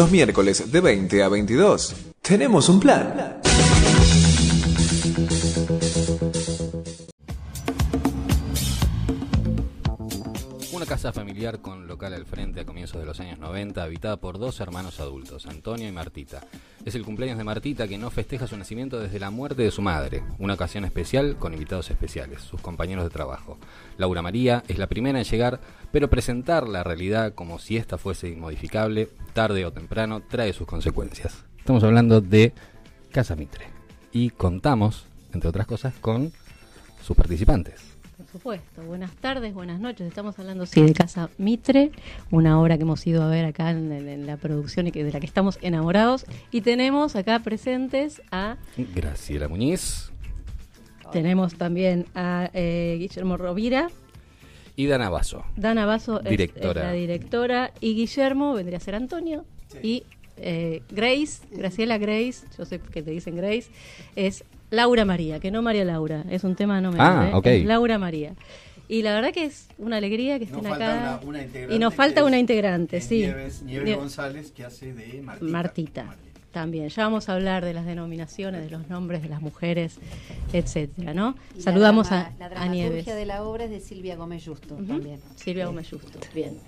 Los miércoles de 20 a 22. Tenemos un plan. Familiar con local al frente a comienzos de los años 90, habitada por dos hermanos adultos, Antonio y Martita. Es el cumpleaños de Martita que no festeja su nacimiento desde la muerte de su madre, una ocasión especial con invitados especiales, sus compañeros de trabajo. Laura María es la primera en llegar, pero presentar la realidad como si ésta fuese inmodificable, tarde o temprano, trae sus consecuencias. Estamos hablando de Casa Mitre y contamos, entre otras cosas, con sus participantes. Por supuesto. Buenas tardes, buenas noches. Estamos hablando, sí, de Casa Mitre, una obra que hemos ido a ver acá en, en la producción y que, de la que estamos enamorados. Y tenemos acá presentes a... Graciela Muñiz Tenemos también a eh, Guillermo Rovira. y Dana Basso. Dana Basso Directora. es la directora. Y Guillermo vendría a ser Antonio. Y eh, Grace, Graciela Grace, yo sé que te dicen Grace, es Laura María, que no María Laura. Es un tema no menor, Ah, ¿eh? ok. Es Laura María. Y la verdad que es una alegría que estén Nos acá. falta una, una integrante y nos falta una integrante, es sí. Nieves, Nieves Nie- González, que hace de Martita. Martita. También, ya vamos a hablar de las denominaciones, de los nombres de las mujeres, etcétera, ¿no? Y Saludamos la a, drama- La a dramaturgia Nieves. de la obra es de Silvia Gómez Justo también. Silvia Gómez Justo. Bien.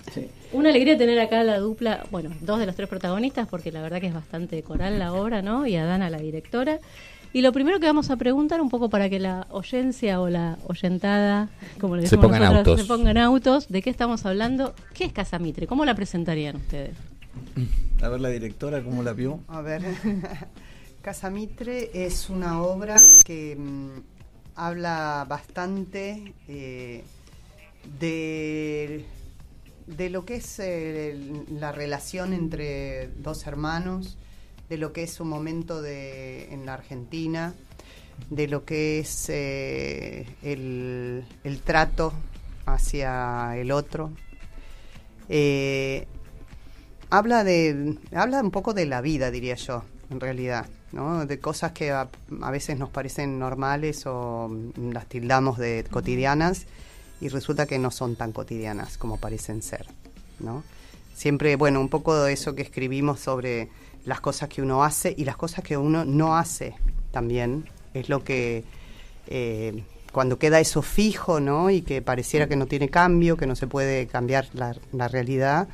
Una alegría tener acá la dupla, bueno, dos de los tres protagonistas, porque la verdad que es bastante coral la obra, ¿no? Y a Dana, la directora. Y lo primero que vamos a preguntar, un poco para que la oyencia o la oyentada, como le Se decimos pongan nosotras, autos. se pongan autos, ¿de qué estamos hablando? ¿Qué es Casa Mitre? ¿Cómo la presentarían ustedes? A ver la directora, ¿cómo la vio? A ver, Casa Mitre es una obra que mm, habla bastante eh, de, de lo que es eh, la relación entre dos hermanos, de lo que es un momento de, en la Argentina, de lo que es eh, el, el trato hacia el otro. Eh, habla de habla un poco de la vida diría yo en realidad ¿no? de cosas que a, a veces nos parecen normales o las tildamos de cotidianas y resulta que no son tan cotidianas como parecen ser no siempre bueno un poco de eso que escribimos sobre las cosas que uno hace y las cosas que uno no hace también es lo que eh, cuando queda eso fijo, ¿no? Y que pareciera que no tiene cambio, que no se puede cambiar la, la realidad,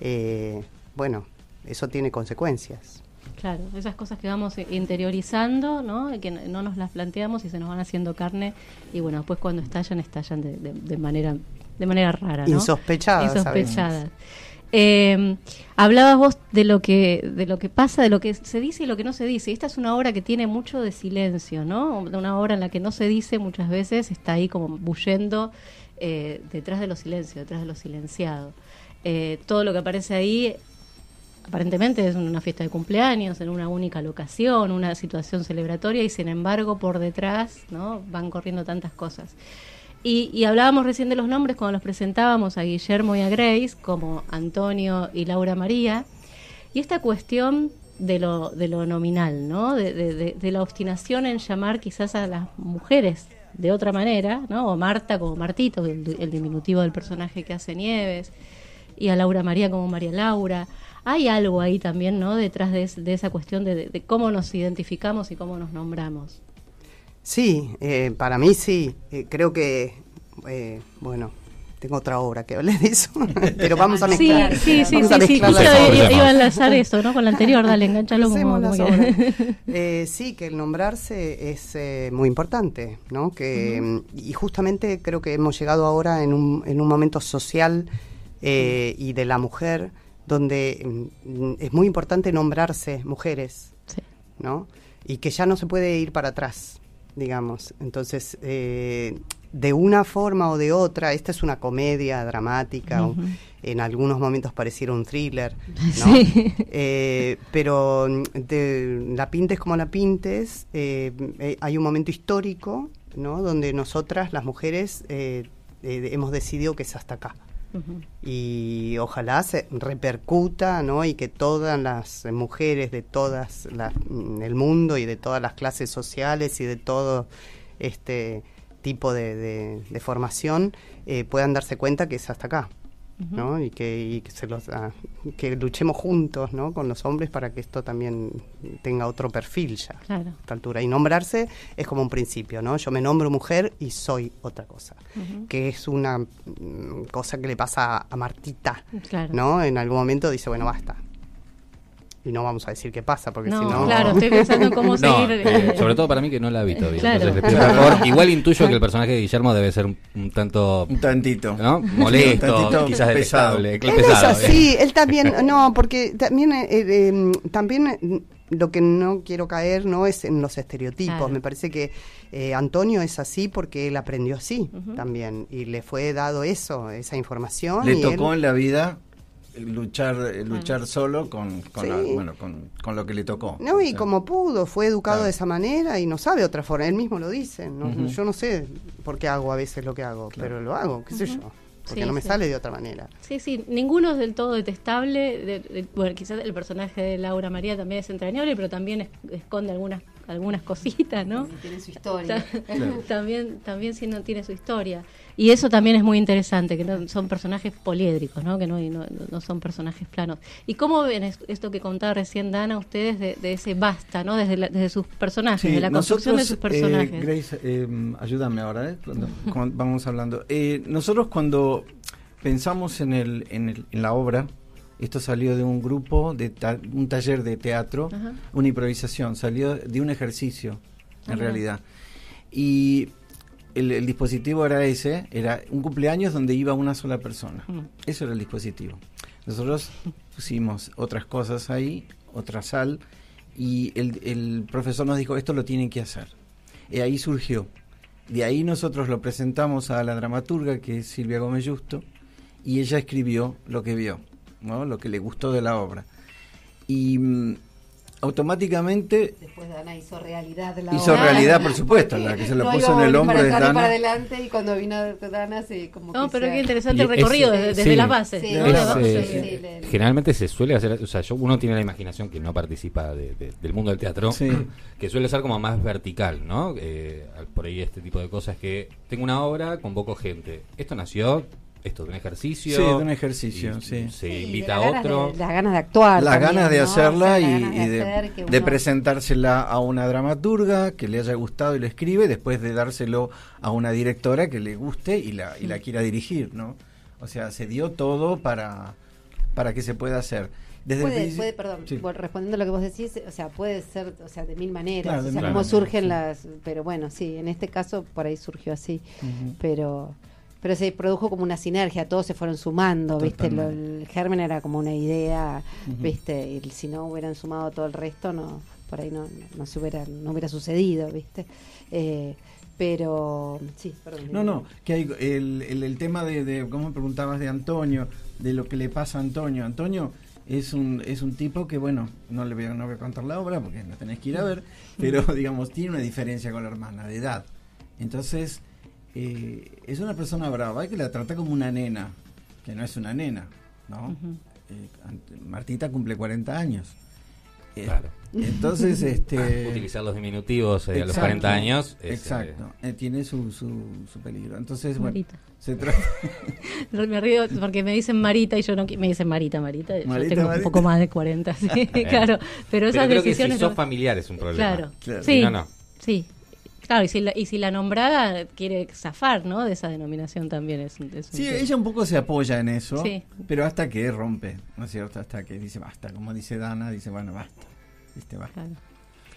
eh, bueno, eso tiene consecuencias. Claro, esas cosas que vamos interiorizando, ¿no? Que no nos las planteamos y se nos van haciendo carne y bueno, después cuando estallan, estallan de, de- de manera de manera rara, ¿no? Insospechadas. Eh, hablabas vos de lo que de lo que pasa, de lo que se dice y lo que no se dice. Esta es una obra que tiene mucho de silencio, ¿no? Una obra en la que no se dice muchas veces, está ahí como bullendo eh, detrás de lo silencio, detrás de lo silenciado. Eh, todo lo que aparece ahí aparentemente es una fiesta de cumpleaños, en una única locación, una situación celebratoria y sin embargo por detrás no van corriendo tantas cosas. Y, y hablábamos recién de los nombres cuando los presentábamos a Guillermo y a Grace, como Antonio y Laura María, y esta cuestión de lo, de lo nominal, ¿no? De, la obstinación en llamar quizás a las mujeres de otra manera, ¿no? O Marta como Martito, el, diminutivo del personaje que hace Nieves, y a Laura María como María Laura. Hay algo ahí también, ¿no? Detrás de, de esa cuestión de cómo nos identificamos y cómo nos nombramos. Sí, eh, para mí sí, eh, creo que, eh, bueno, tengo otra obra que hable de eso, pero vamos a Sí, mezclar. sí, sí, vamos sí, sí, justo obras. iba, a enlazar eso, ¿no? Con la anterior, dale, enganchalo como. Eh, sí, que el nombrarse es eh, muy importante, ¿no? Que, Y justamente creo que hemos llegado ahora en un, en un momento social eh, y de la mujer donde mm, es muy importante nombrarse mujeres, Sí. ¿no? Y que ya no se puede ir para atrás, digamos. Entonces, eh, de una forma o de otra, esta es una comedia dramática, o en algunos momentos pareciera un thriller, ¿no? Sí. Eh, pero mm, de, la pintes como la pintes, eh, eh, hay un momento histórico, ¿no? Donde nosotras, las mujeres, eh, eh, hemos decidido que es hasta acá Y ojalá se repercuta, ¿no? Y que todas las mujeres de todas el mundo y de todas las clases sociales y de todo este tipo de, de- de formación eh, puedan darse cuenta que es hasta acá. ¿No? Y que, y que se los ah, que luchemos juntos, ¿no? Con los hombres para que esto también tenga otro perfil ya Claro. a esta altura. Y nombrarse es como un principio, ¿no? Yo me nombro mujer y soy otra cosa, que es una mm, cosa que le pasa a Martita, Claro. ¿no? En algún momento dice, bueno, basta. Y no vamos a decir qué pasa, porque No, si no... claro, estoy pensando en cómo No, seguir. eh, sobre todo para mí que no la vi todavía. Claro. Entonces le pido por favor. Igual intuyo que el personaje de Guillermo debe ser un, un tanto Un tantito. ¿no? molesto, Un tantito quizás pesado. Él es así, él también, no, porque también, eh, eh, también lo que no quiero caer no es en los estereotipos. Claro. Me parece que eh, Antonio es así porque él aprendió así también y le fue dado eso, esa información. Le y tocó él- en la vida luchar luchar solo con con, Sí. la- bueno con, con lo que le tocó. No, O y sea, como pudo, fue educado Claro. de esa manera y no sabe otra forma. Él mismo lo dice. ¿no? Yo no sé por qué hago a veces lo que hago, Claro. pero lo hago, qué sé yo. Porque Sí, no me sí. sale de otra manera. Sí, sí, ninguno es del todo detestable. de- de- bueno, quizás el personaje de Laura María también es entrañable, pero también es- esconde algunas algunas cositas, ¿no? Tiene su historia. Ta- también también sí no tiene su historia y eso también es muy interesante que no, son personajes poliédricos no que no, no, no son personajes planos y cómo ven es- esto que contaba recién Dana ustedes de, de ese basta no desde la- desde sus personajes Sí, de la construcción de sus nosotros, eh, personajes Grace, eh, ayúdame ahora, ¿eh? Cuando, cuando vamos hablando. Eh, nosotros cuando pensamos en, el, en, el- en la obra, esto salió de un grupo, de ta- un taller de teatro, Ajá. una improvisación, salió de un ejercicio, en realidad. Y el, el dispositivo era ese, era un cumpleaños donde iba una sola persona. Mm. Eso era el dispositivo. Nosotros pusimos otras cosas ahí, otra sal, y el, el profesor nos dijo, esto lo tienen que hacer. Y ahí surgió. De ahí nosotros lo presentamos a la dramaturga, que es Silvia Gómez Justo, y ella escribió lo que vio, ¿no? lo que le gustó de la obra. Y mm, automáticamente Después Dana hizo realidad la Hizo obra. realidad, por supuesto, la que se lo No puso en el hombro y Dana. para adelante y cuando vino Dana se como no que pero qué interesante el es- recorrido desde, desde sí. De eh, generalmente se suele hacer, o sea, yo, uno tiene la imaginación que no participa de- de- del mundo del teatro, Sí. que suele ser como más vertical, ¿no? Eh, por ahí este tipo de cosas que tengo una obra, convoco gente. Esto nació, esto de un ejercicio. Sí, de un ejercicio, y sí. Se Sí, invita las a ganas otro. de- las ganas de actuar. las también, ganas de ¿no? hacerla y, las ganas y de, hacer presentársela a una dramaturga que le haya gustado y lo escribe, después de dárselo a una directora que le guste y la, y la quiera dirigir, ¿no? O sea, se dio todo para, para que se pueda hacer. Desde Puede, perdón, Sí. respondiendo a lo que vos decís, o sea, puede ser, o sea, de mil maneras, Claro, de o sea, mil cómo maneras, surgen sí. las, pero bueno, sí, en este caso por ahí surgió así, pero pero se produjo como una sinergia, todos se fueron sumando, ¿viste? Lo- el germen era como una idea. ¿viste? Y si no hubieran sumado todo el resto, no por ahí no, no se hubiera no hubiera sucedido, ¿viste? Eh, pero sí, perdón. No, no, que hay el, el, el tema de, de, como preguntabas de Antonio, de lo que le pasa a Antonio. Antonio es un, es un tipo que, bueno, no le voy a, no voy a contar la obra porque la tenés que ir a ver, pero digamos, tiene una diferencia con la hermana de edad. Entonces, eh, es una persona brava, que la trata como una nena, que no es una nena, ¿no? Eh, Martita cumple 40 años. Eh, Claro. Entonces, este... Utilizar los diminutivos eh, a los Exacto, 40 años. es, Exacto, eh, tiene su, su, su peligro. Entonces, bueno, Marita. se trata... Me río porque me dicen Marita y yo no me dicen Marita, Marita. Yo tengo Marita. un poco más de 40, sí, claro. Pero esas creo que si sos familiar es un problema. Claro, Claro. sí, No, no. sí. Claro, y si, la, y si la nombrada quiere zafar, ¿no? De esa denominación también es, un- es un Sí, tema. ella un poco se apoya en eso, Sí. pero hasta que rompe, ¿no es cierto? Hasta que dice basta, como dice Dana, dice bueno, basta. ¿Viste? Basta. Claro,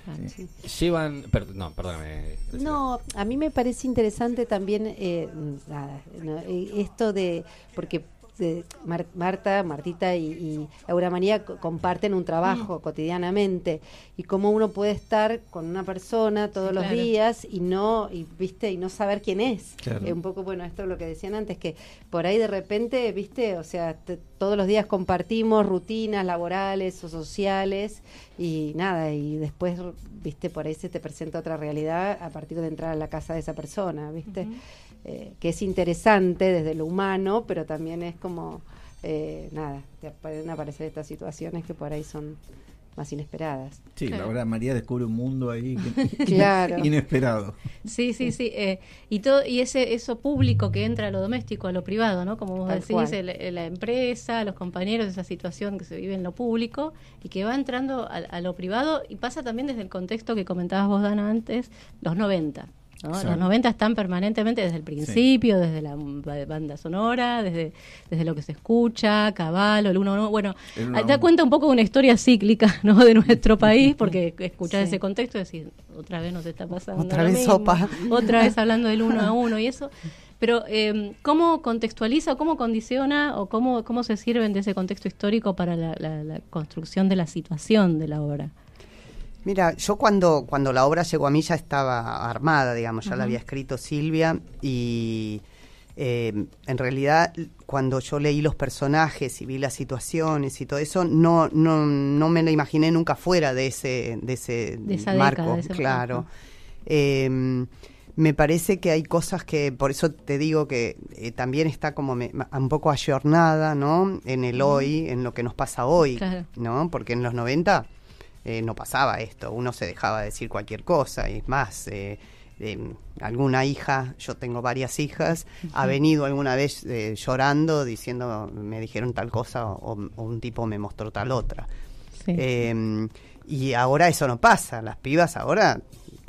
claro. Sí. Llevan. per- no, perdóname. No, a mí me parece interesante también eh, nada, no, eh, esto de porque eh, Mar- Marta, Martita y, y Laura María co- comparten un trabajo Mm. cotidianamente y cómo uno puede estar con una persona todos Sí, los claro. días y no y viste y no saber quién es. Claro. Eh, un poco bueno esto es lo que decían antes que por ahí de repente viste o sea te- todos los días compartimos rutinas laborales o sociales y nada y después viste por ahí se te presenta otra realidad a partir de entrar a la casa de esa persona viste Eh, que es interesante desde lo humano pero también es como eh, nada te pueden aparecer estas situaciones que por ahí son más inesperadas. Sí, Claro. la verdad, María descubre un mundo ahí que- Claro. inesperado. Sí, sí, sí. eh, y todo y ese eso público que entra a lo doméstico, a lo privado, ¿no? Como vos Tal decís, el- la empresa, los compañeros, esa situación que se vive en lo público y que va entrando a, a lo privado y pasa también desde el contexto que comentabas vos, Dana, antes, los 90. ¿No? Los 90 están permanentemente desde el principio, desde la ba- banda sonora, desde, desde lo que se escucha, Caballo, el 1 Bueno, El uno da a uno. cuenta un poco de una historia cíclica ¿no? de nuestro país, porque escuchar Sí. ese contexto y decir, otra vez nos está pasando. Otra vez mismo, sopa. Otra vez hablando del uno a uno y eso. Pero, eh, ¿cómo contextualiza o cómo condiciona o cómo, cómo se sirven de ese contexto histórico para la, la- la construcción de la situación de la obra? Mira, yo cuando, cuando la obra llegó a mí ya estaba armada, digamos, ya la había escrito Silvia y eh, en realidad cuando yo leí los personajes y vi las situaciones y todo eso, no, no, no me la imaginé nunca fuera de ese, de ese De esa marco, década, de ese claro. Eh, me parece que hay cosas que, por eso te digo que eh, también está como me- un poco ayornada, ¿no? En el hoy, en lo que nos pasa hoy, Claro. ¿no? Porque en los 90 eh, no pasaba esto, uno se dejaba decir cualquier cosa, y es más, eh, eh, alguna hija, yo tengo varias hijas, ha venido alguna vez eh, llorando diciendo, me dijeron tal cosa o, o un tipo me mostró tal otra. Sí. Eh, y ahora eso no pasa, las pibas ahora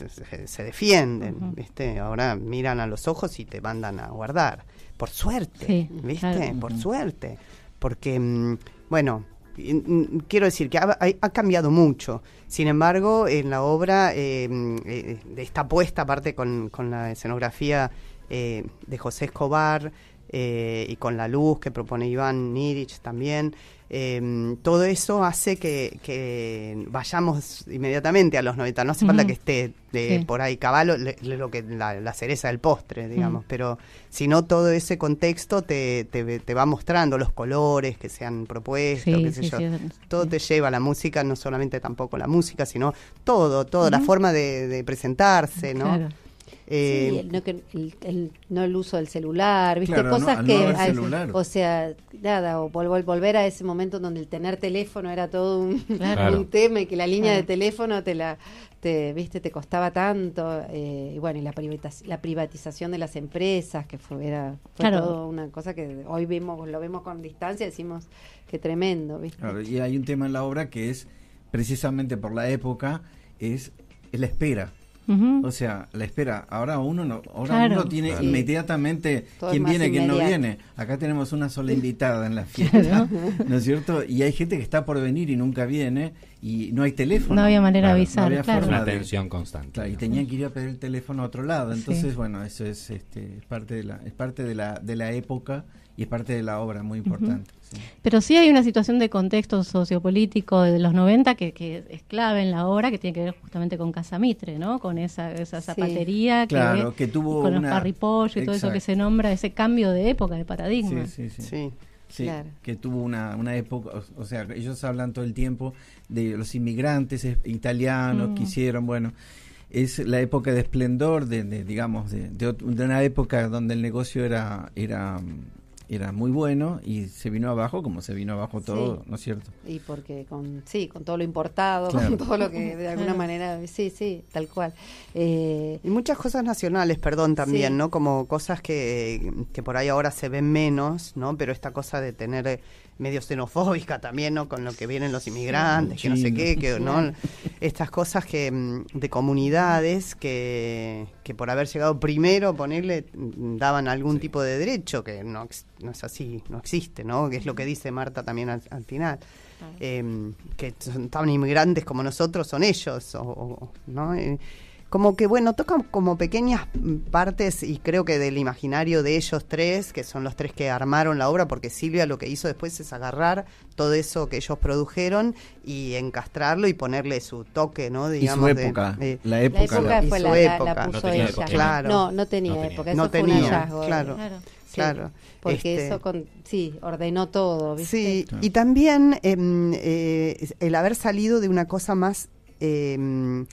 se, se defienden. ¿viste? Ahora miran a los ojos y te mandan a guardar. Por suerte, Sí, ¿viste? claro. Por suerte. Porque, mm, bueno, quiero decir que ha, cambiado mucho. Sin embargo, en la obra eh, mm, eh, está puesta, aparte con, con la escenografía eh, de José Escobar eh, y con la luz que propone Iván Nirich también, eh, todo eso hace que, que vayamos inmediatamente a los 90. No hace falta que esté de Sí. por ahí caballo, le- lo que la, la cereza del postre, digamos, pero si no todo ese contexto te, te, te va mostrando los colores que se han propuesto, Sí, qué sé sí, yo. todo te lleva a la música, no solamente tampoco la música, sino todo, toda la forma de, de presentarse, ¿no? Claro. Eh, Sí, el no, el- el- no el uso del celular, ¿viste? Claro, Cosas no que. o sea, nada, o vol- vol- volver a ese momento donde el tener teléfono era todo un, Claro. un tema y que la línea Claro. de teléfono te la. Te, viste te costaba tanto eh, y bueno y la, privatiz- la privatización de las empresas que fue era fue Claro. todo una cosa que hoy vemos lo vemos con distancia decimos que tremendo viste Claro, y hay un tema en la obra que es, precisamente por la época, es la espera. O sea, la espera. Ahora uno no, ahora Claro. uno tiene Claro. inmediatamente Todo quién viene, quién no viene. Acá tenemos una sola invitada en la fiesta, ¿no es cierto? Y hay gente que está por venir y nunca viene y no hay teléfono. No había manera de Claro, avisar, no había claro. Forma una de- tensión constante. Claro, y tenían que ir a pedir el teléfono a otro lado. Sí. Entonces, bueno, eso es, este, es parte de la, es parte de la, de la época y es parte de la obra muy importante. Pero sí hay una situación de contexto sociopolítico de los 90 que, que es clave en la obra, que tiene que ver justamente con Casamitre, ¿no? Con esa, esa Sí. zapatería que, Claro, que tuvo con los una- parripollos y todo eso que se nombra, ese cambio de época, de paradigma. Sí, sí, sí. sí. Sí, Claro. que tuvo una, una época, o, o sea, ellos hablan todo el tiempo de los inmigrantes italianos Mm. que hicieron, bueno, es la época de esplendor, de, de, digamos, de, de, de una época donde el negocio era, era, mm, era muy bueno y se vino abajo como se vino abajo todo, Sí. ¿no es cierto? y porque con sí con todo lo importado Claro. con todo lo que de alguna manera sí sí tal cual eh, Y muchas cosas nacionales, perdón, también, Sí. ¿no? Como cosas que, que por ahí ahora se ven menos, ¿no? Pero esta cosa de tener eh, medio xenofóbica también, ¿no? Con lo que vienen los inmigrantes, que no sé qué, que, ¿no? Estas cosas que mm, de comunidades que, que por haber llegado primero, ponerle, mm, daban algún tipo de derecho, que no, no es así, no existe, ¿no? Que es lo que dice Marta también al, al final. Eh, que son tan inmigrantes como nosotros son ellos, o- o- ¿no? Eh, como que bueno, tocan como pequeñas partes y creo que del imaginario de ellos tres, que son los tres que armaron la obra, porque Silvia lo que hizo después es agarrar todo eso que ellos produjeron y encastrarlo y ponerle su toque, ¿no? Digamos, y su de- época, de- la la época. época la- fue la, la- la época. puso No tenía ella época. Claro. no no tenía No tenía. época No eso fue un tenía, hallazgo claro. Claro. Sí, Claro. porque Este- eso con, sí ordenó todo ¿viste? Sí, Claro. y también em, eh, el haber salido de una cosa más em,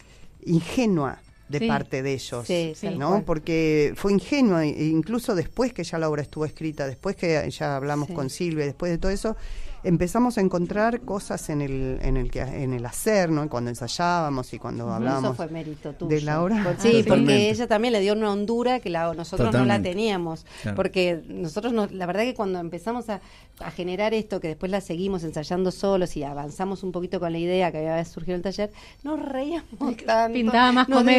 ingenua de Sí. parte de ellos, Sí, ¿no? cual. Porque fue ingenua, e incluso después que ya la obra estuvo escrita, después que ya hablamos Sí. con Silvia, después de todo eso, empezamos a encontrar cosas en el, en el, que, en el hacer, ¿no? Cuando ensayábamos y cuando hablábamos Eso fue mérito tuyo. de la obra. Por- Sí, porque ella también le dio una hondura que la, nosotros no la teníamos. Claro. Porque nosotros, no, la verdad que cuando empezamos a, a generar esto, que después la seguimos ensayando solos y avanzamos un poquito con la idea que había surgido el taller, nos reíamos tanto. Pintaba más nos claro,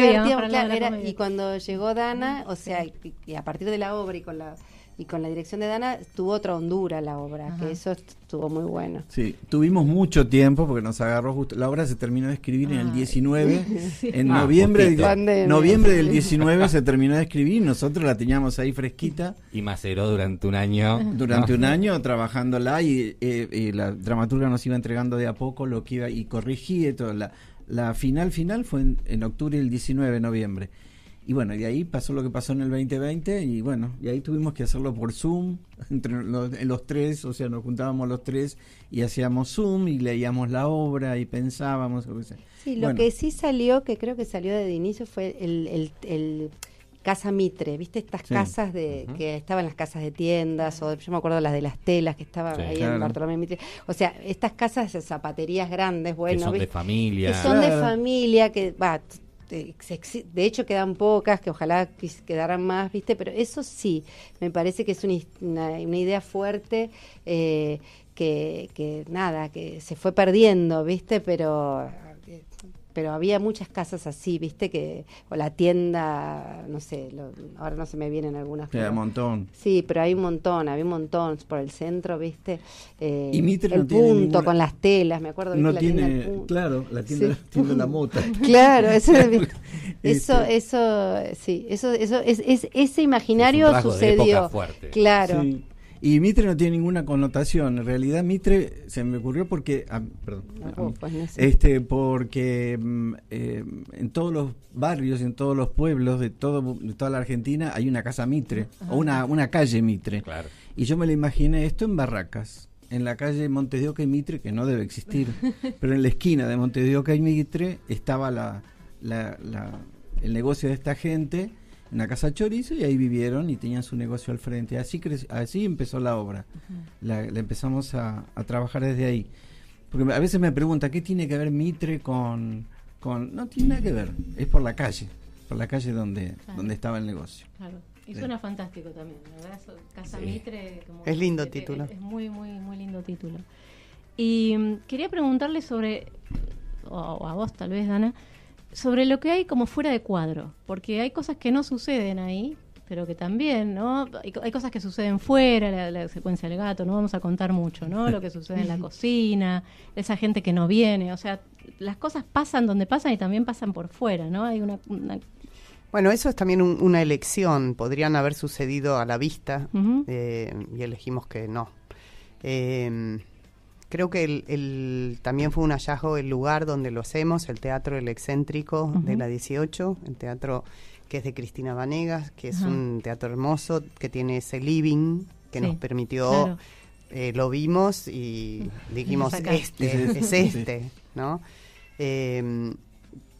era- comedia. y cuando llegó Dana, o sea, y, y a partir de la obra y con la y con la dirección de Dana, tuvo otra hondura la obra, Ajá. que eso estuvo muy bueno. Sí, tuvimos mucho tiempo porque nos agarró justo. La obra se terminó de escribir en el Ay. 19. En Ah, noviembre. Pandemia. noviembre del 19 se terminó de escribir. Nosotros la teníamos ahí fresquita Y maceró durante un año. durante ¿no? un año trabajándola y, eh, y la dramaturga nos iba entregando de a poco lo que iba y corrigí y todo. La, la final final fue en, en octubre del 19 de noviembre. Y bueno, y ahí pasó lo que pasó en el 2020 y bueno, y ahí tuvimos que hacerlo por Zoom, entre los, en los tres, o sea, nos juntábamos los tres y hacíamos Zoom y leíamos la obra y pensábamos. o sea. Sí, lo Bueno, que sí salió, que creo que salió desde inicio, fue el, el, el Casa Mitre, ¿viste? Estas Sí. casas de que estaban las casas de tiendas, o yo me acuerdo las de las telas que estaban Sí. ahí Claro. en Bartolomé Mitre. O sea, estas casas de zapaterías grandes, que bueno, son de familia. que son de familia, que va, t- te- se exi- de hecho quedan pocas, que ojalá quedaran más, ¿viste? Pero eso sí, me parece que es una, una- idea fuerte eh, que, que nada, que se fue perdiendo, ¿viste? Pero pero había muchas casas así, ¿viste? que O la tienda, no sé, lo- ahora no se me vienen algunas. Queda pero- un montón. Sí, pero hay un montón, había un montón por el centro, ¿viste? Eh, Y Mitre el no tiene punto ninguna- con las telas, me acuerdo. No la tienda tiene, Punto. claro, la tienda, Sí. tienda la mota. Claro, eso, eso, Este. eso, sí, eso, eso, es, es- ese imaginario Es un rasgo de época sucedió. fuerte. Claro. Sí. Y Mitre no tiene ninguna connotación. En realidad Mitre se me ocurrió porque, ah, perdón, No, ah, pues, no sé. este, porque mm, eh, en todos los barrios, en todos los pueblos de todo, de toda la Argentina hay una casa Mitre o una, una calle Mitre. Claro. Y yo me lo imaginé esto en Barracas, en la calle Montes de Oca y Mitre, que no debe existir, pero en la esquina de Montes de Oca y Mitre estaba la, la- la- el negocio de esta gente, una casa chorizo, y ahí vivieron y tenían su negocio al frente. Así, crec- así empezó la obra. La, la empezamos a, a trabajar desde ahí. Porque a veces me pregunta, ¿qué tiene que ver Mitre con, con...? No tiene nada que ver, es por la calle, por la calle donde, Claro. donde estaba el negocio. Claro. Y Sí. suena fantástico también, ¿verdad? Casa Sí. Mitre. como Es lindo que título. Es muy, muy, muy lindo título. Y mm, quería preguntarle sobre, o o a vos tal vez, Dana, sobre lo que hay como fuera de cuadro. Porque hay cosas que no suceden ahí, pero que también, ¿no? Hay, co- hay cosas que suceden fuera, la, la secuencia del gato, no vamos a contar mucho, ¿no? Lo que sucede en la cocina, esa gente que no viene, o sea, las cosas pasan donde pasan y también pasan por fuera, ¿no? Hay una... una- Bueno, eso es también un- una elección. Podrían haber sucedido a la vista eh, y elegimos que no. Eh, creo que el, el- también fue un hallazgo el lugar donde lo hacemos, el Teatro El Excéntrico de la 18, el teatro que es de Cristina Vanegas, que es un teatro hermoso, que tiene ese living que Sí, nos permitió, claro. eh, lo vimos y dijimos, este, Es este, es ¿no? Eh,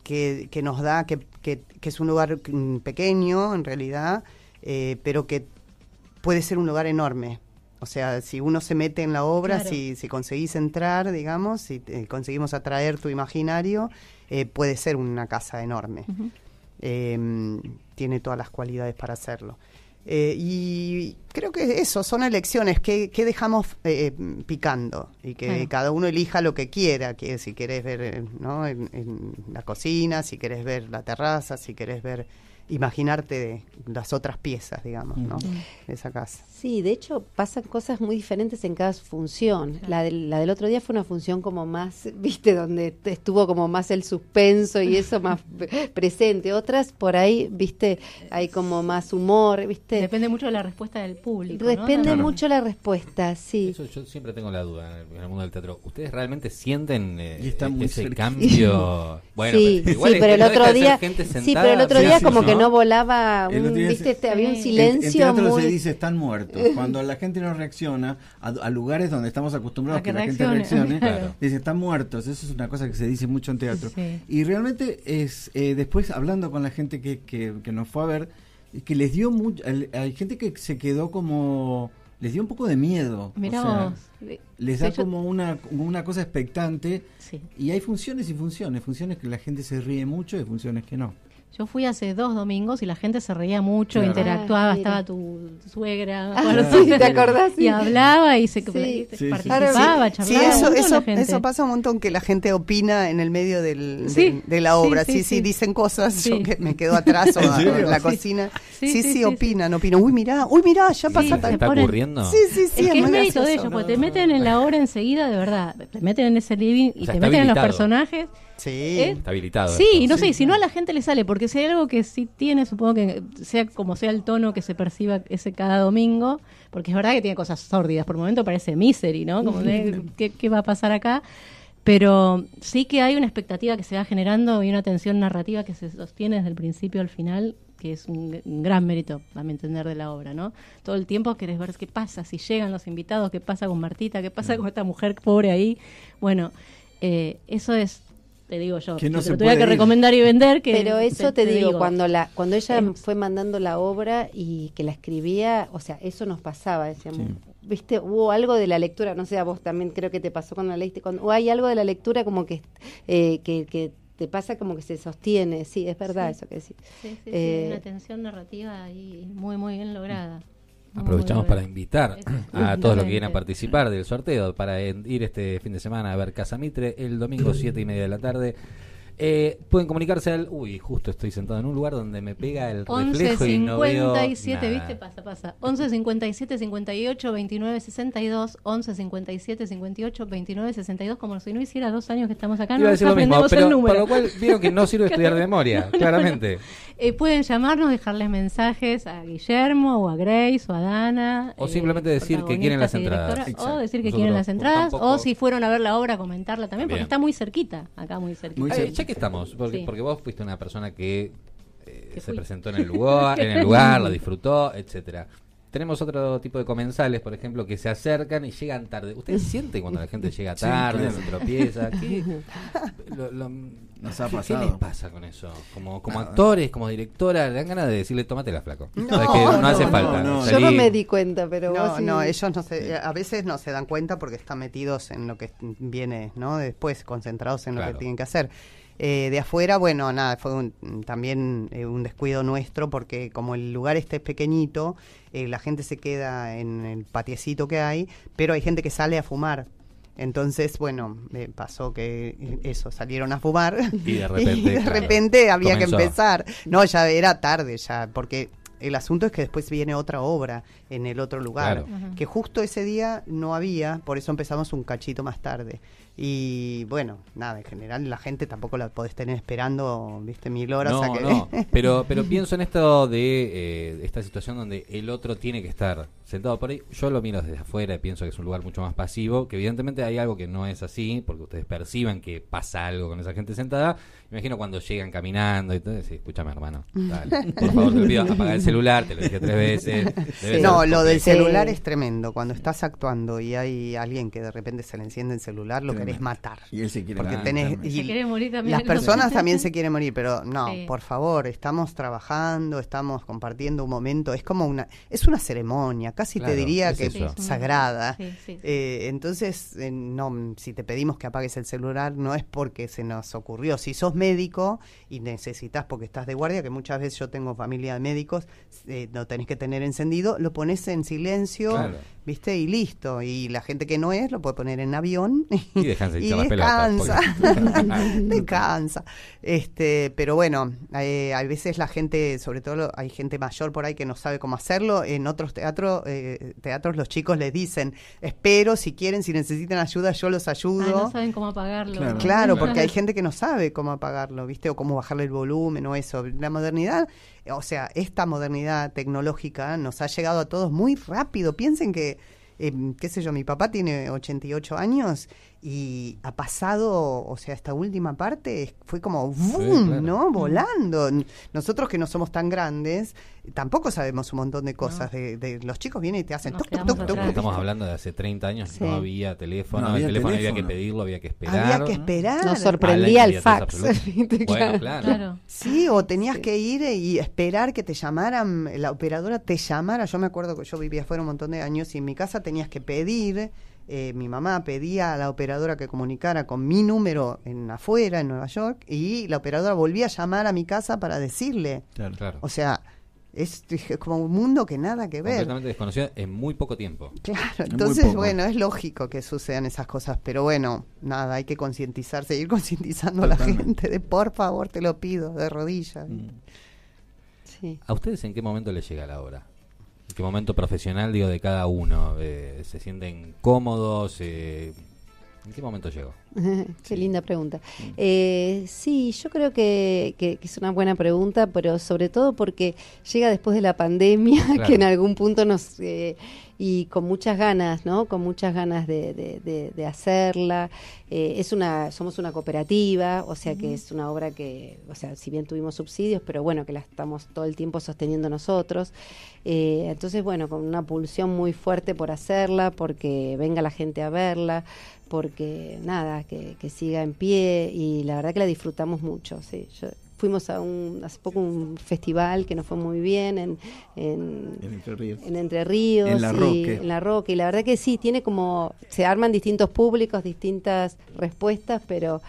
que, que nos da, que, que- que es un lugar pequeño en realidad, eh, pero que puede ser un lugar enorme. O sea, si uno se mete en la obra, Claro. si, si conseguís entrar, digamos, si eh, conseguimos atraer tu imaginario, eh, puede ser una casa enorme. Eh, tiene todas las cualidades para hacerlo. Eh, y creo que eso, son elecciones que, que dejamos eh, picando y que Claro. cada uno elija lo que quiera, que si querés ver eh, ¿no? en, en la cocina, si querés ver la terraza, si querés ver, imaginarte de las otras piezas, digamos, ¿no? De esa casa. Sí, de hecho pasan cosas muy diferentes en cada función. La del, la del otro día fue una función como más, viste, donde estuvo como más el suspenso y eso más presente. Otras por ahí, viste, hay como más humor, viste. Depende mucho de la respuesta del público. ¿no? Depende mucho la respuesta, sí. Eso yo siempre tengo la duda en el, mundo del teatro. ¿Ustedes realmente sienten eh, Y está muy ese cerca. cambio? Bueno, sí, pero igual sí, es pero el otro día, sí, pero el otro día sí, como que no volaba, El un, viste, se- había un silencio En, teatro muy... se dice están muertos. Cuando la gente no reacciona a, a lugares donde estamos acostumbrados A que que, la gente reaccione. Claro. dice están muertos. Eso es una cosa que se dice mucho en teatro. Sí. Y realmente es eh, después hablando con la gente que, que, que nos fue a ver, que les dio mucho. Hay gente que se quedó como les dio un poco de miedo. Mirá o sea, vos. Les da como una, una cosa expectante. Sí. Y hay funciones y funciones. Funciones que la gente se ríe mucho y funciones que no. Yo fui hace dos domingos y la gente se reía mucho, Claro. interactuaba, Ah, estaba tu suegra, Ah, sí, ¿te acordás? y hablaba y se Sí. y Sí, sí. participaba, Sí, charlaba. un eso, eso, la gente. eso pasa un montón que la gente opina en el medio del, Sí, de, de la obra. sí, Sí, sí, sí. dicen cosas, Sí. yo que me quedo atrás o ¿En la Sí. cocina. Sí, Sí, sí, sí, sí, opinan, opinan. Uy, mirá, uy, mirá, ya Sí, pasa tal. ¿Está ponen- ocurriendo? Sí, sí, sí. es que es muy mérito de ellos, porque te meten en la obra enseguida, de verdad. Te meten en ese living y te meten en los personajes. Sí. ¿Eh? Está habilitado. Sí, esto. no sé, si no a la gente le sale, porque si hay algo que sí tiene, supongo que sea como sea el tono que se perciba ese cada domingo, porque es verdad que tiene cosas sórdidas, por el momento parece misery, ¿no? Como de, ¿qué, qué va a pasar acá? Pero sí que hay una expectativa que se va generando y una tensión narrativa que se sostiene desde el principio al final, que es un, un gran mérito, a mi entender, de la obra, ¿no? Todo el tiempo querés ver qué pasa, si llegan los invitados, qué pasa con Martita, qué pasa con esta mujer pobre ahí. Bueno, eh, eso es, te digo yo, Que no si te se lo tuviera que ir. recomendar y vender, que Pero eso te, digo, cuando la cuando ella Es- fue mandando la obra y que la escribía, o sea, eso nos pasaba, decíamos, Sí. viste, hubo algo de la lectura, no sé, a vos también creo que te pasó cuando la leíste, cuando, o hay algo de la lectura como que, eh, que, que te pasa como que se sostiene, sí, es verdad Sí. eso que decís. Sí, sí, sí, Eh, una tensión narrativa ahí muy, muy bien lograda. Aprovechamos para invitar a todos los que quieran participar del sorteo para ir este fin de semana a ver Casa Mitre el domingo 7 y media de la tarde. Eh, pueden comunicarse al. Uy, justo estoy sentado en un lugar donde me pega el 11 reflejo y no veo 57, nada. ¿viste? Pasa, pasa. 11 57 58 29 62. 11 57 58 29 62. Como si no hiciera dos años que estamos acá, Iba a no decir lo mismo, aprendemos el número. por lo cual vieron que no sirve estudiar de memoria, claramente. Eh, pueden llamarnos, dejarles mensajes a Guillermo o a Grace o a Dana. O eh, simplemente decir que quieren las entradas. O decir que Nosotros, quieren las entradas. tampoco- O si fueron a ver la obra, comentarla también, porque Bien. está muy cerquita. Acá muy cerquita. Muy Eh, estamos, porque, Sí. porque vos fuiste una persona que eh, Que se fui. presentó en el lugar, en el lugar, la disfrutó, etcétera. Tenemos otro tipo de comensales, por ejemplo, que se acercan y llegan tarde. ¿Ustedes sienten cuando la gente llega Sí, tarde, claro. se tropieza? ¿Qué, lo- lo- Nos ha ¿qué pasado. les pasa con eso? Como, como Nada. actores, como directora, le dan ganas de decirle, tómatela, flaco. No, Sabes que no, no, hace no, falta. no. Yo no me di cuenta, pero No, vos sí. no, ellos no se, a veces no se dan cuenta porque están metidos en lo que viene, ¿no? Después, concentrados en lo Claro. que tienen que hacer. Eh, de afuera, bueno, nada, fue un- también eh, un descuido nuestro porque como el lugar este es pequeñito, eh, la gente se queda en el patiecito que hay, pero hay gente que sale a fumar. Entonces, bueno, me pasó que eh, eso, salieron a fumar Y de repente, de claro, repente había comenzó. que empezar. No, ya era tarde ya, porque el asunto es que después viene otra obra en el otro lugar, Claro. Que justo ese día no había, por eso empezamos un cachito más tarde. Y bueno, nada, en general la gente tampoco la podés tener esperando, viste, mil horas No, a que... no, pero, pero pienso en esto de eh, esta situación donde el otro tiene que estar sentado por ahí. Yo lo miro desde afuera y pienso que es un lugar mucho más pasivo, que evidentemente hay algo que no es así, porque ustedes perciban que pasa algo con esa gente sentada. Imagino cuando llegan caminando y todo, escúchame hermano, dale, por favor te lo pido, apaga el celular, te lo dije tres veces. No, lo del celular es tremendo. Cuando estás actuando y hay alguien que de repente se le enciende el celular, lo Tremendo. Querés matar. Y él se quiere Porque matar tenés, y Se quiere morir también. las personas también se quieren morir, pero no, Sí. por favor, estamos trabajando, estamos compartiendo un momento, es como una, es una ceremonia, casi Claro, te diría es que eso. Sagrada. Sí, sí, sí. Eh, entonces, eh, no, si te pedimos que apagues el celular, no es porque se nos ocurrió. Si sos médico y necesitas porque estás de guardia, que muchas veces yo tengo familia de médicos, eh, lo tenés que tener encendido, lo pones en silencio, Claro. ¿Viste? Y listo. Y la gente que no es, lo puede poner en avión Y y hinchar las pelotas, descansa. descansa. Este, pero bueno, eh, a veces la gente, sobre todo lo- hay gente mayor por ahí que no sabe cómo hacerlo. En otros teatros, eh, teatros los chicos les dicen, espero, si quieren, si necesitan ayuda, yo los Ah, ayudo. no saben cómo apagarlo. Claro. Claro, porque hay gente que no sabe cómo apagarlo, ¿viste? O cómo bajarle el volumen o eso. La modernidad, o sea, esta modernidad tecnológica nos ha llegado a todos muy rápido. Piensen que, eh, qué sé yo, mi papá tiene 88 años y ha pasado, o sea, esta última parte es- fue como Sí, ¡boom! claro. ¿no? Volando. N- Nosotros que no somos tan grandes, tampoco sabemos un montón de cosas. De, de- los chicos vienen y te hacen tuc, atrás. tuc. Estamos hablando de hace 30 años, Sí. no había teléfono, No había el teléfono había que pedirlo, había que esperar. Había que esperar. Nos sorprendía el fax. Claro. claro. Claro. Sí, o tenías Sí. que ir y esperar que te llamaran, la operadora te llamara. Yo me acuerdo que yo vivía afuera un montón de años y en mi casa tenías que pedir, eh, mi mamá pedía a la operadora que comunicara con mi número en afuera, en Nueva York, y la operadora volvía a llamar a mi casa para decirle. Claro. Claro. O sea, es, es como un mundo que nada que ver. Completamente desconocida en muy poco tiempo. Claro, entonces, bueno, es lógico que sucedan esas cosas, pero bueno, nada, hay que concientizar, seguir concientizando a la gente de por favor, te lo pido, de rodillas. Mm. Sí. ¿A ustedes en qué momento les llega la hora? ¿En qué momento profesional, digo, de cada uno? Eh, ¿Se sienten cómodos? Eh, ¿En qué momento llegó? Qué linda pregunta. Eh, sí, yo creo que, que- que es una buena pregunta, pero sobre todo porque llega después de la pandemia, Claro. que en algún punto nos... eh, y con muchas ganas, ¿no? Con muchas ganas de, de- de- de hacerla. Eh, es una, somos una cooperativa, o sea que es una obra que, o sea, si bien tuvimos subsidios, pero bueno, que la estamos todo el tiempo sosteniendo nosotros. Eh, entonces, bueno, con una pulsión muy fuerte por hacerla, porque venga la gente a verla, porque nada, que, que siga en pie y la verdad que la disfrutamos mucho. Sí. Yo- fuimos a un, hace poco un festival que nos fue muy bien en, en, En Entre Ríos. en Entre Ríos En La Roque. en La Roque y la verdad que sí tiene como se arman distintos públicos distintas respuestas pero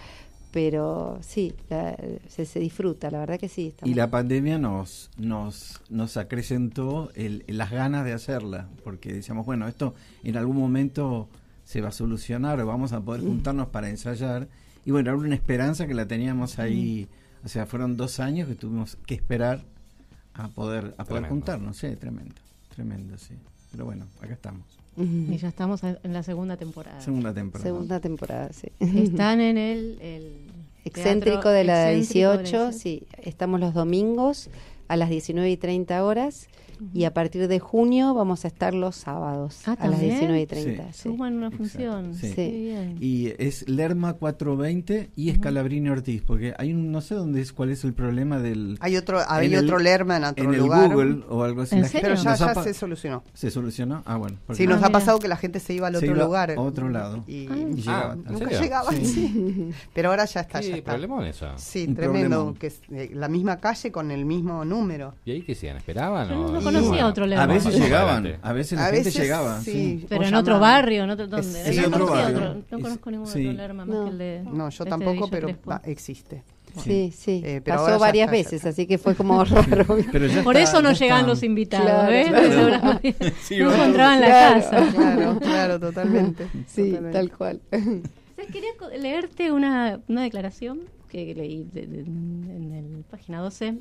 pero sí la- se, se disfruta la verdad que sí está Y la pandemia nos, nos, nos acrecentó el, las ganas de hacerla, porque decíamos, bueno, esto en algún momento se va a solucionar o vamos a poder juntarnos para ensayar. Y bueno, era una esperanza que la teníamos ahí, o sea, fueron dos años que tuvimos que esperar a poder, a poder Tremendo. juntarnos, sí, tremendo, tremendo, sí. Pero bueno, acá estamos, Y ya estamos en la segunda temporada. segunda temporada. segunda temporada sí Están en el, el excéntrico de la excéntrico de la 18 18. sí estamos los domingos a las 19 y 30 horas y a partir de junio vamos a estar los sábados Ah, a las ¿también? 19 y 30 Sí. sí. Suman una Exacto, función. sí. Qué bien. Y es Lerma 420 y Escalabrini Ortiz, porque hay un, no sé dónde es, cuál es el problema del... Hay otro, hay En el- otro Lerma en otro en el lugar. Google o algo así. ¿En serio? Pero ya, ya se solucionó. ¿Se solucionó? Ah, bueno. Sí, nos Ah, ha mira. pasado que la gente se iba al Se otro iba lugar. a otro lado. Y, Ah. Y llegaba. Ah, ¿en nunca serio? llegaban, Sí. sí. Pero ahora ya está, ya ¿Qué está. problemón eso? Sí, tremendo. Que es, eh, la misma calle con el mismo número. ¿Y ahí qué hacían? ¿Esperaban? Yo o- no Y- conocía otro Lerma. A veces llegaban, a veces la A gente veces llegaba. sí. Sí. Pero o en otro llamaban. barrio, en otro, ¿dónde? Sí, no, otro conocía barrio. otro- no Es- conozco ningún sí. otro Lerma más No. que el de. No, yo este tampoco, pero va, existe. Sí, sí. Eh, pero Pasó varias está, veces, así que fue como raro. Pero ya Por está, eso no está. los invitados, Claro, ¿ves? claro. Sí, no encontraban la Claro. casa. Claro, claro, totalmente. sí, Totalmente. tal cual. Quería leerte una, una declaración que leí de- de- en el página 12,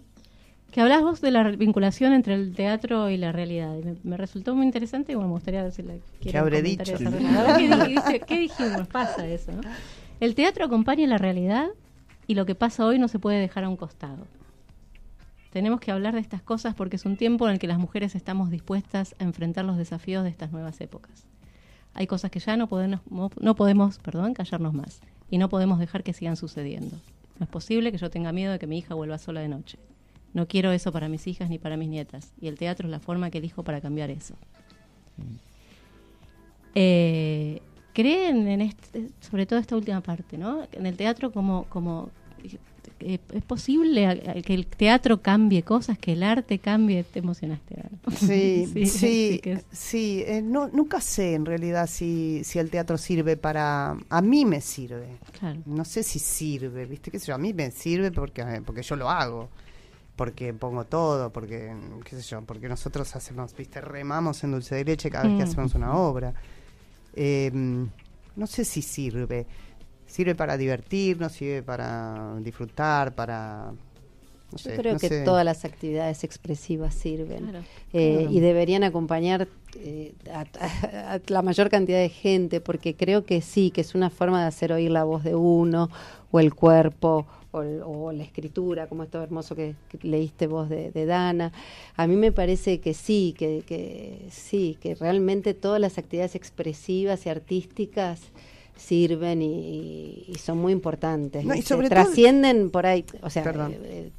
que hablas vos de la vinculación entre el teatro y la realidad. Y me, me resultó muy interesante y bueno, me gustaría ver si la quieren habré dicho? ¿qué, dice- qué dijimos? Pasa eso, ¿no? El teatro acompaña la realidad y lo que pasa hoy no se puede dejar a un costado. Tenemos que hablar de estas cosas porque es un tiempo en el que las mujeres estamos dispuestas a enfrentar los desafíos de estas nuevas épocas. Hay cosas que ya no podemos, no podemos perdón, callarnos más y no podemos dejar que sigan sucediendo. No es posible que yo tenga miedo de que mi hija vuelva sola de noche. No quiero eso para mis hijas ni para mis nietas y el teatro es la forma que elijo para cambiar eso. Eh, creen en este, sobre todo esta última parte, ¿no? En el teatro como como eh, es posible a- a- que el teatro cambie cosas, que el arte cambie. Te emocionaste. Ana. Sí, sí, sí, es- eh, no, nunca sé en realidad si, si el teatro sirve para... A mí me sirve. claro. No sé si sirve, ¿viste? ¿Qué sé yo? A mí me sirve porque, porque yo lo hago. Porque pongo todo, porque, qué sé yo, porque nosotros hacemos, ¿viste? Remamos en dulce de leche cada vez que Mm. hacemos una obra. Eh, no sé si sirve. Sirve para divertirnos, sirve para disfrutar, para... No sé, Yo creo no que sé. todas las actividades expresivas sirven. Claro. Eh, Claro. y deberían acompañar eh, a, a- a la mayor cantidad de gente, porque creo que sí, que es una forma de hacer oír la voz de uno, o el cuerpo, o, o la escritura, como esto hermoso que, que leíste vos de, de Dana. A mí me parece que sí, que, que sí, que realmente todas las actividades expresivas y artísticas sirven y, y son muy importantes. No, y ¿viste? sobre todo- Trascienden por ahí, o sea, eh, eh,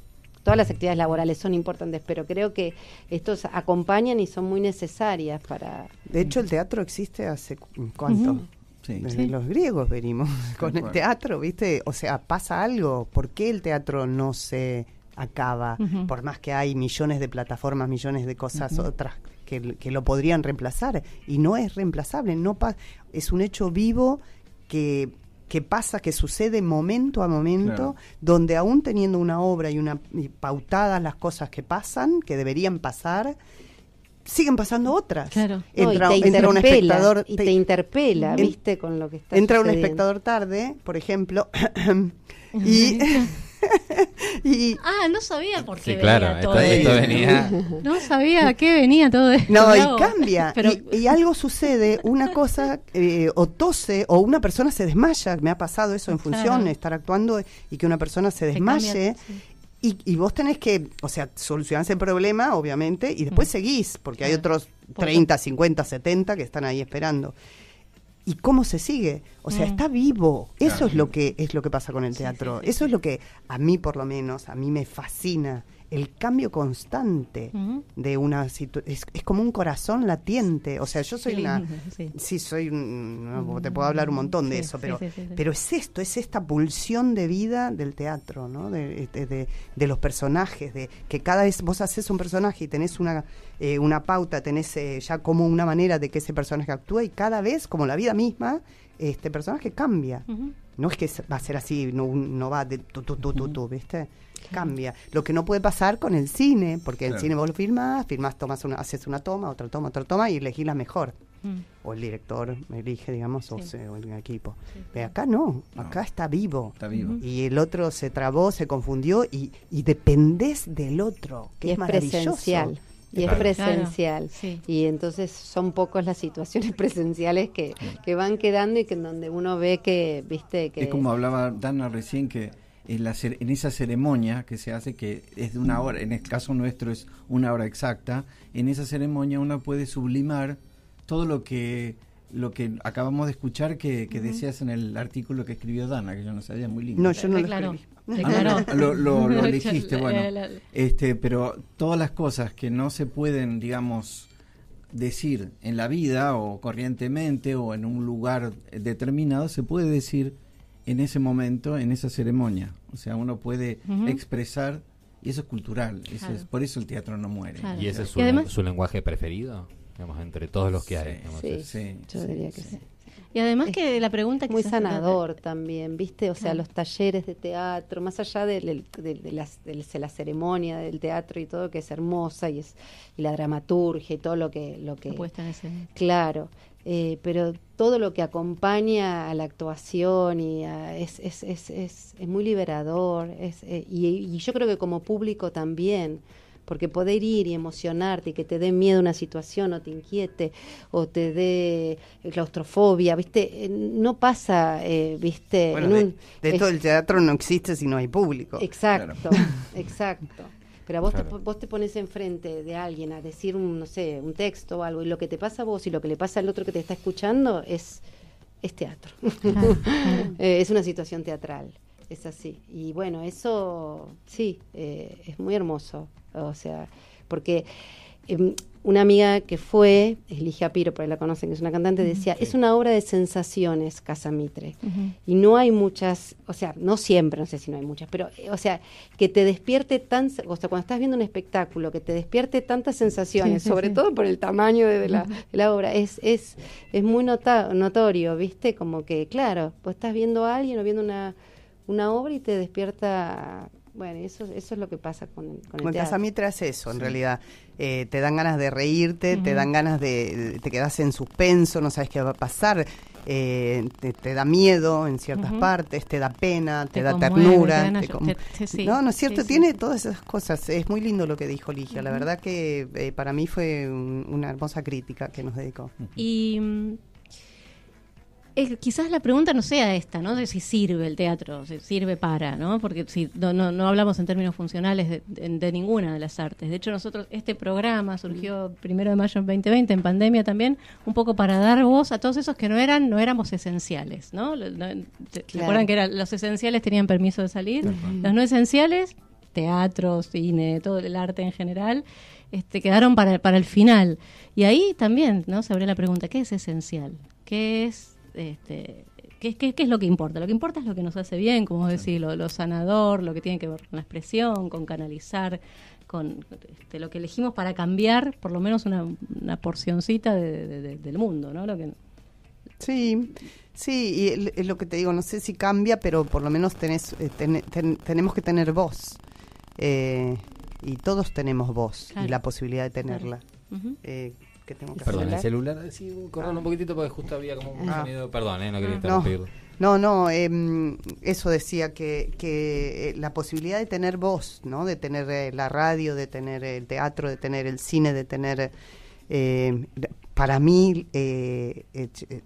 todas las actividades laborales son importantes, pero creo que estos acompañan y son muy necesarias para... De hecho, el teatro existe hace cu- cuánto. Sí. Desde Sí. los griegos venimos con el teatro, ¿viste? O sea, pasa algo. ¿Por qué el teatro no se acaba? Por más que hay millones de plataformas, millones de cosas otras que, que lo podrían reemplazar. Y no es reemplazable. No pa- es un hecho vivo que, que pasa, que sucede momento a momento, Claro. donde aún teniendo una obra y, una, y pautadas las cosas que pasan, que deberían pasar, siguen pasando otras. Claro. No, y Entra, te entra un interpela, espectador. y te- te interpela, en- ¿viste? Con lo que está entra un espectador tarde, por ejemplo, y, y Ah, no sabía por qué Sí, venía claro, todo esto, venía. No sabía a qué venía todo esto. no, y cambia, Pero, y, y algo sucede, una cosa, eh, o tose, o una persona se desmaya, me ha pasado eso en función, Claro. estar actuando y que una persona se desmaye. cambia, sí. Y, y vos tenés que, o sea, solucionar ese problema, obviamente, y después Mm. seguís, porque hay otros Porque- 30, 50, 70 que están ahí esperando. ¿Y cómo se sigue? O sea, Mm. está vivo. Eso Claro. es lo que es lo que pasa con el teatro. sí, sí, Eso es lo que a mí por lo menos, a mí me fascina, el cambio constante de una situación. Es, es como un corazón latiente. O sea, yo soy Qué una... sí. Sí, soy un- no, te puedo hablar un montón de Sí, eso, sí, pero, sí, sí, sí. pero es esto, es esta pulsión de vida del teatro, ¿no? De, de- de- de los personajes, de que cada vez vos haces un personaje y tenés una, eh, una pauta, tenés eh, ya como una manera de que ese personaje actúa y cada vez, como la vida misma, este personaje cambia. No es que se- va a ser así, no, no va de tu, tu, tu, tu, tu, ¿viste? Cambia. Lo que no puede pasar con el cine, porque el Claro. cine vos lo filmás, filmás, tomas una, haces una toma, otra toma, otra toma y elegís la mejor Mm. o el director elige, digamos, o, Sí. se- o el equipo. Sí, Pero acá no, acá está vivo. Está vivo. Y el otro se trabó, se confundió y, y dependés del otro, que y es, es maravilloso. presencial. Y es Claro. presencial. Claro, sí. Y entonces son pocos las situaciones presenciales que, que van quedando y que en donde uno ve que, viste, que... Es como hablaba Dana recién que en, la en esa ceremonia que se hace, que es de una hora, en el caso nuestro es una hora exacta, en esa ceremonia uno puede sublimar todo lo que lo que acabamos de escuchar que, que decías en el artículo que escribió Dana, que yo no sabía, muy lindo. No, yo no lo Declaró. escribí. Ah, Declaró. no, lo, lo- lo elegiste, bueno. Este, pero todas las cosas que no se pueden, digamos, decir en la vida o corrientemente o en un lugar determinado, se puede decir en ese momento, en esa ceremonia. O sea, uno puede expresar y eso es cultural. Eso Claro. es, por eso el teatro no muere. Claro. ¿Y ese es su, Y además- su lenguaje preferido? Digamos, entre todos los que hay. Sí, digamos, Sí, yo diría que sí. Y además Es que la pregunta Muy quizás- sanador también, ¿viste? O sea, los talleres de teatro, más allá de, de- de- de la ceremonia del teatro y todo, que es hermosa, y, es, y la dramaturgia y todo lo que... Lo que La puesta en escena. Claro, eh, pero todo lo que acompaña a la actuación y a- es, es, es, es, es muy liberador es, eh, y, y yo creo que como público también, porque poder ir y emocionarte y que te dé miedo una situación o te inquiete o te dé claustrofobia, ¿viste? Eh, No pasa, eh, ¿viste? Bueno, en de, un- de es- todo el teatro no existe si no hay público. Exacto, exacto. Pero vos, Claro. te, vos te pones enfrente de alguien a decir, un, no sé, un texto o algo, y lo que te pasa a vos y lo que le pasa al otro que te está escuchando es, es teatro. Claro. Eh, es una situación teatral, es así. Y bueno, eso sí, eh, es muy hermoso. O sea, porque em, una amiga que fue, es Ligia Piro, por ahí la conocen, que es una cantante, decía, es una obra de sensaciones, Casa Mitre. Y no hay muchas, o sea, no siempre, no sé si no hay muchas, pero, eh, o sea, que te despierte tan, o sea, cuando estás viendo un espectáculo, que te despierte tantas sensaciones, Sí, sí, sobre todo por el tamaño de la, de la obra, es, es, es muy nota- notorio, ¿viste? Como que, claro, vos estás viendo a alguien o viendo una, una obra y te despierta, bueno, eso, eso es lo que pasa con, el- con el en teatro. Casa Mitra es eso, en realidad. Eh, te dan ganas de reírte, te dan ganas de. te quedas en suspenso, no sabes qué va a pasar. eh, te, te da miedo en ciertas partes, te da pena, te, Te da conmueve, ternura. te dan te ayo- com- te- te- sí, no, no es cierto, sí, sí. tiene todas esas cosas. Es muy lindo lo que dijo Ligia. La verdad que eh, para mí fue un- una hermosa crítica que nos dedicó. Y mm, eh, quizás la pregunta no sea esta, ¿no? De si sirve el teatro, si sirve para, ¿no? Porque si no, no, no hablamos en términos funcionales de, de- de ninguna de las artes. De hecho, nosotros, este programa surgió primero de mayo de 2020, en pandemia también, un poco para dar voz a todos esos que no eran, no éramos esenciales, ¿no? ¿Se se Claro. acuerdan que eran, los esenciales tenían permiso de salir? Los no esenciales, teatro, cine, todo el arte en general, este, quedaron para, para el final. Y ahí también, ¿no? Se abrió la pregunta, ¿qué es esencial? ¿Qué es, este, qué, qué- qué es lo que importa? Lo que importa es lo que nos hace bien, como vos decís, lo, lo sanador, lo que tiene que ver con la expresión, con canalizar, con este, lo que elegimos para cambiar por lo menos una, una porcioncita de- de- de- del mundo, ¿no? Lo que, Sí, sí, y es lo que te digo, no sé si cambia, pero por lo menos tenés, eh, ten- ten- tenemos que tener voz. Eh, y todos tenemos voz Claro. y la posibilidad de tenerla. Eh, ¿Qué tengo que Perdón, hacer? el celular, sí, correrlo un poquitito porque justo había como un Ah. sonido. Perdón, eh, no quería No. interrumpirlo. No, no, em, eso decía que, que eh, la posibilidad de tener voz, ¿no? De tener eh, la radio, de tener el teatro, de tener el cine, de tener... eh, para mí eh, eh, eh,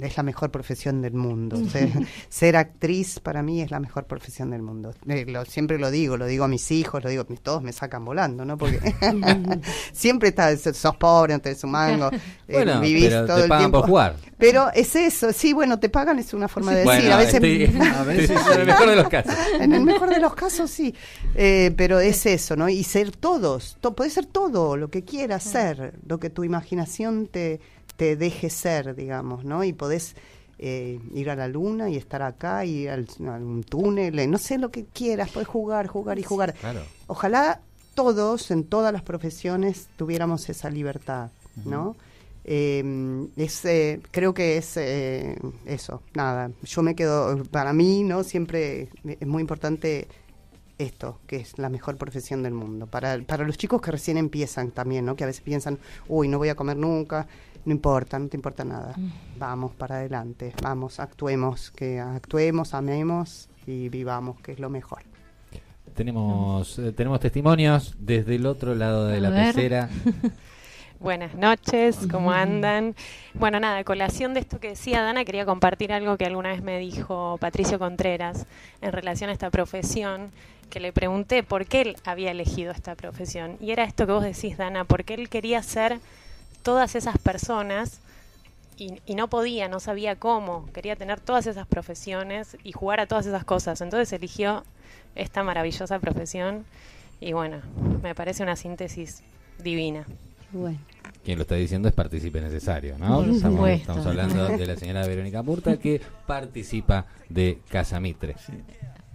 es la mejor profesión del mundo. Ser, ser actriz para mí es la mejor profesión del mundo. Eh, lo- siempre lo digo, lo digo a mis hijos, lo digo, mis- todos me sacan volando, ¿no? Porque siempre estás, sos pobre, no tenés un mango, eh, Bueno, vivís pero todo te el pagan tiempo. por jugar. Pero es eso, sí, bueno, te pagan es una forma de decir. Bueno, a veces, estoy- A veces estoy en el mejor de los casos. en el mejor de los casos sí, Eh, pero es eso, ¿no? Y ser todos, to, puede ser todo lo que quieras ser, lo que tu imaginación te, te deje ser, digamos, ¿no? Y podés eh, ir a la luna y estar acá, y al, a un túnel, eh, no sé lo que quieras, podés jugar, jugar y jugar. Claro. Ojalá todos, en todas las profesiones, tuviéramos esa libertad, ¿no? Eh, es, eh, creo que es eh, eso, nada. Yo me quedo, para mí, ¿no? Siempre es muy importante esto, que es la mejor profesión del mundo. Para, para los chicos que recién empiezan también, ¿no? Que a veces piensan, uy, no voy a comer nunca. No importa, no te importa nada. Vamos para adelante, vamos, actuemos, que actuemos, amemos y vivamos, que es lo mejor. Tenemos, eh, tenemos testimonios desde el otro lado de A la ver. pecera. Buenas noches, ¿cómo andan? Bueno, nada, colación de esto que decía Dana, quería compartir algo que alguna vez me dijo Patricio Contreras en relación a esta profesión, que le pregunté por qué él había elegido esta profesión. Y era esto que vos decís, Dana, porque él quería ser todas esas personas y, y no podía, no sabía cómo, quería tener todas esas profesiones y jugar a todas esas cosas. Entonces eligió esta maravillosa profesión y bueno, me parece una síntesis divina. Bueno, Quien lo está diciendo es partícipe necesario, ¿no? Estamos, estamos hablando de la señora Verónica Murta que participa de Casa Mitre.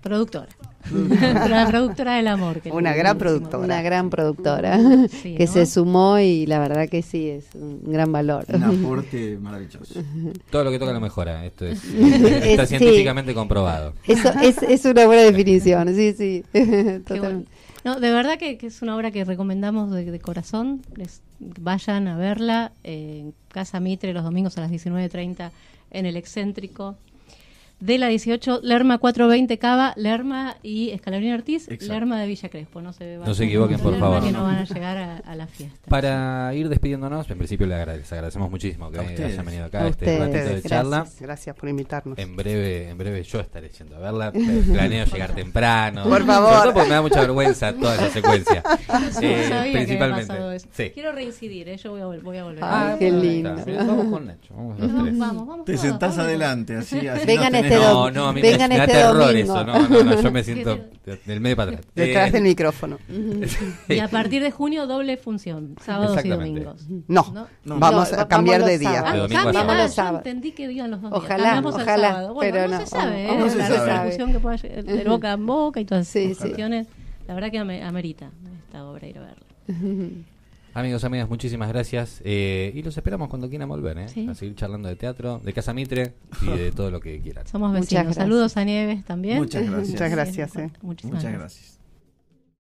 Productora. la productora del amor. que Una gran productora. una gran productora Sí, que ¿no? se sumó y la verdad que sí, es un gran valor. Un aporte maravilloso. Todo lo que toca lo mejora. Esto es, está científicamente comprobado. Eso es, es una buena definición, sí, sí. Bueno. Totalmente. No, de verdad que, que es una obra que recomendamos de, de corazón. Les, vayan a verla en Casa Mitre los domingos a las 19.30 en el excéntrico. De la 18, Lerma 420 Cava, Lerma y Escalabrín Ortiz, Exacto. Lerma de Villa Crespo. No se, No se equivoquen, por Lerma favor. Que no van a llegar a, a la fiesta. Para ir despidiéndonos, en principio le agrade- les agradecemos muchísimo que hayan venido acá A este ustedes, ratito de Gracias, charla. gracias por invitarnos. En breve, en breve yo estaré yendo a verla. Planeo llegar temprano. Por favor. Todo porque me da mucha vergüenza toda esa secuencia. Eh, sabía principalmente. pasado eso. Sí. Quiero reincidir, ¿eh? yo voy a, vol- voy a volver. Ah, qué lindo. Vamos con Nacho, vamos los tres. Vamos, vamos. Te todos, sentás vamos. adelante, así, así Vengan no este No, dom- no, a mí vengan me, me da este terror domingo. eso. No, no, no, yo me siento del medio para atrás. Detrás Eh, del micrófono. Y a partir de junio, doble función, sábados y domingos. No, ¿No? No. vamos No, a cambiar vamos de día. De Ah, a cambia, ah, yo entendí que iban los dos días. Ojalá, Cambiamos al ojalá, sábado. Bueno, pero no, no. se sabe, ¿eh? No se la sabe. repercusión que pueda llegar de boca en boca y todas esas cuestiones. La verdad que ame- amerita esta obra ir a verla. Amigos, amigas, muchísimas gracias. eh, y los esperamos cuando quieran volver, ¿eh? Sí. A seguir charlando de teatro, de Casa Mitre y de todo lo que quieran. Somos vecinos. Saludos a Nieves también. Muchas gracias. Muchas gracias, Sí, eh. Muchísimas Muchas gracias. gracias.